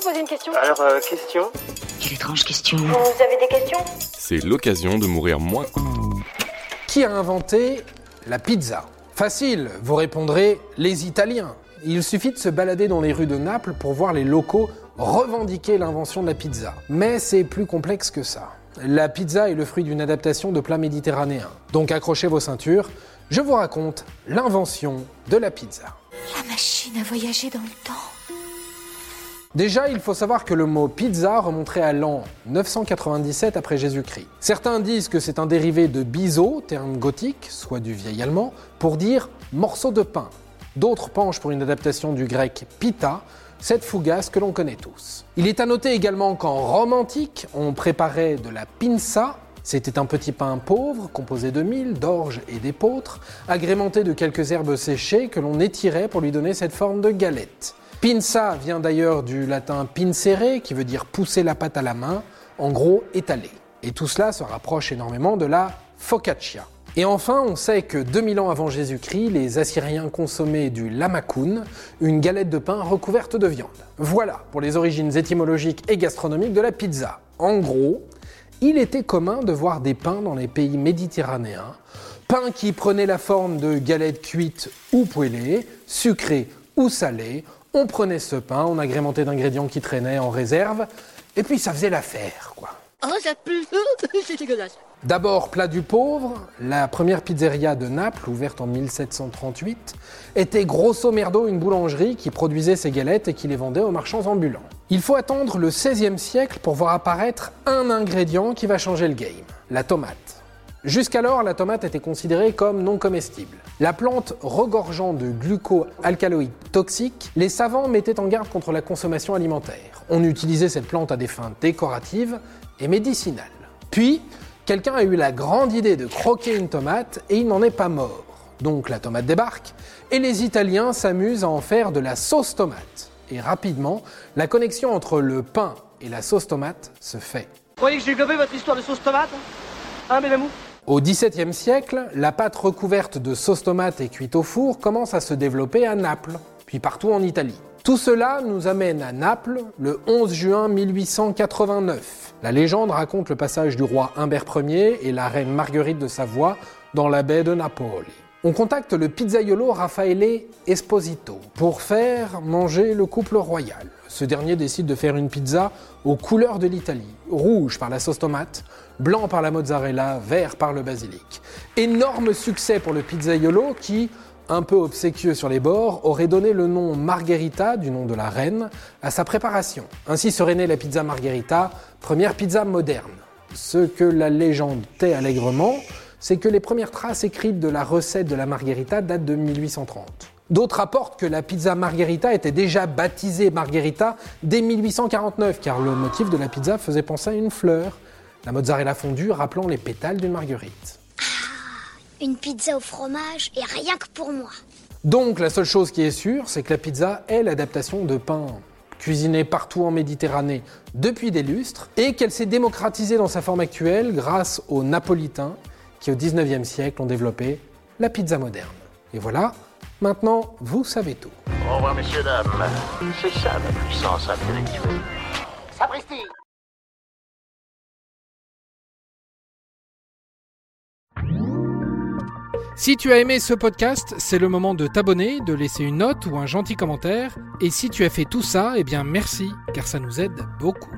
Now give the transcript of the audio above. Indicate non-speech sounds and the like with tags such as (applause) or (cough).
vous poser une question Alors, euh, question Quelle étrange question. Vous avez des questions? C'est l'occasion de mourir moins. Qui a inventé la pizza? Facile, vous répondrez les Italiens. Il suffit de se balader dans les rues de Naples pour voir les locaux revendiquer l'invention de la pizza. Mais c'est plus complexe que ça. La pizza est le fruit d'une adaptation de plats méditerranéens. Donc accrochez vos ceintures, je vous raconte l'invention de la pizza. La machine à voyager dans le temps. Déjà, il faut savoir que le mot pizza remonterait à l'an 997 après Jésus-Christ. Certains disent que c'est un dérivé de biseau, terme gothique, soit du vieil allemand, pour dire morceau de pain. D'autres penchent pour une adaptation du grec pita, cette fougasse que l'on connaît tous. Il est à noter également qu'en Rome antique, on préparait de la pinza. C'était un petit pain pauvre, composé de mil, d'orge et d'épeautre, agrémenté de quelques herbes séchées que l'on étirait pour lui donner cette forme de galette. Pinza vient d'ailleurs du latin pincere, qui veut dire pousser la pâte à la main, en gros étaler. Et tout cela se rapproche énormément de la focaccia. Et enfin, on sait que 2000 ans avant Jésus-Christ, les Assyriens consommaient du lamakoun, une galette de pain recouverte de viande. Voilà pour les origines étymologiques et gastronomiques de la pizza. En gros, il était commun de voir des pains dans les pays méditerranéens, pains qui prenaient la forme de galettes cuites ou poêlées, sucrées ou salées. On prenait ce pain, on agrémentait d'ingrédients qui traînaient en réserve, et puis ça faisait l'affaire, quoi. Oh, ça pue (laughs) C'est dégueulasse. D'abord, plat du pauvre, la première pizzeria de Naples, ouverte en 1738, était grosso merdo une boulangerie qui produisait ses galettes et qui les vendait aux marchands ambulants. Il faut attendre le XVIe siècle pour voir apparaître un ingrédient qui va changer le game, la tomate. Jusqu'alors, la tomate était considérée comme non comestible. La plante regorgeant de glucoalcaloïdes toxiques, les savants mettaient en garde contre la consommation alimentaire. On utilisait cette plante à des fins décoratives et médicinales. Puis, quelqu'un a eu la grande idée de croquer une tomate et il n'en est pas mort. Donc la tomate débarque et les Italiens s'amusent à en faire de la sauce tomate. Et rapidement, la connexion entre le pain et la sauce tomate se fait. Vous croyez que j'ai gobé votre histoire de sauce tomate Hein, mes amours Au XVIIe siècle, la pâte recouverte de sauce tomate et cuite au four commence à se développer à Naples, puis partout en Italie. Tout cela nous amène à Naples le 11 juin 1889. La légende raconte le passage du roi Humbert Ier et la reine Marguerite de Savoie dans la baie de Napoli. On contacte le pizzaiolo Raffaele Esposito pour faire manger le couple royal. Ce dernier décide de faire une pizza aux couleurs de l'Italie. Rouge par la sauce tomate, blanc par la mozzarella, vert par le basilic. Énorme succès pour le pizzaiolo qui, un peu obséquieux sur les bords, aurait donné le nom Margherita, du nom de la reine, à sa préparation. Ainsi serait née la pizza Margherita, première pizza moderne. Ce que la légende tait allègrement, c'est que les premières traces écrites de la recette de la Margherita datent de 1830. D'autres rapportent que la pizza Margherita était déjà baptisée Margherita dès 1849, car le motif de la pizza faisait penser à une fleur, la mozzarella fondue rappelant les pétales d'une marguerite. Une pizza au fromage et rien que pour moi. Donc la seule chose qui est sûre, c'est que la pizza est l'adaptation de pain cuisiné partout en Méditerranée depuis des lustres, et qu'elle s'est démocratisée dans sa forme actuelle grâce aux Napolitains qui au 19e siècle ont développé la pizza moderne. Et voilà, maintenant vous savez tout. Au revoir, messieurs, dames. C'est ça la puissance intellectuelle. Sapristi Si tu as aimé ce podcast, c'est le moment de t'abonner, de laisser une note ou un gentil commentaire. Et si tu as fait tout ça, eh bien merci, car ça nous aide beaucoup.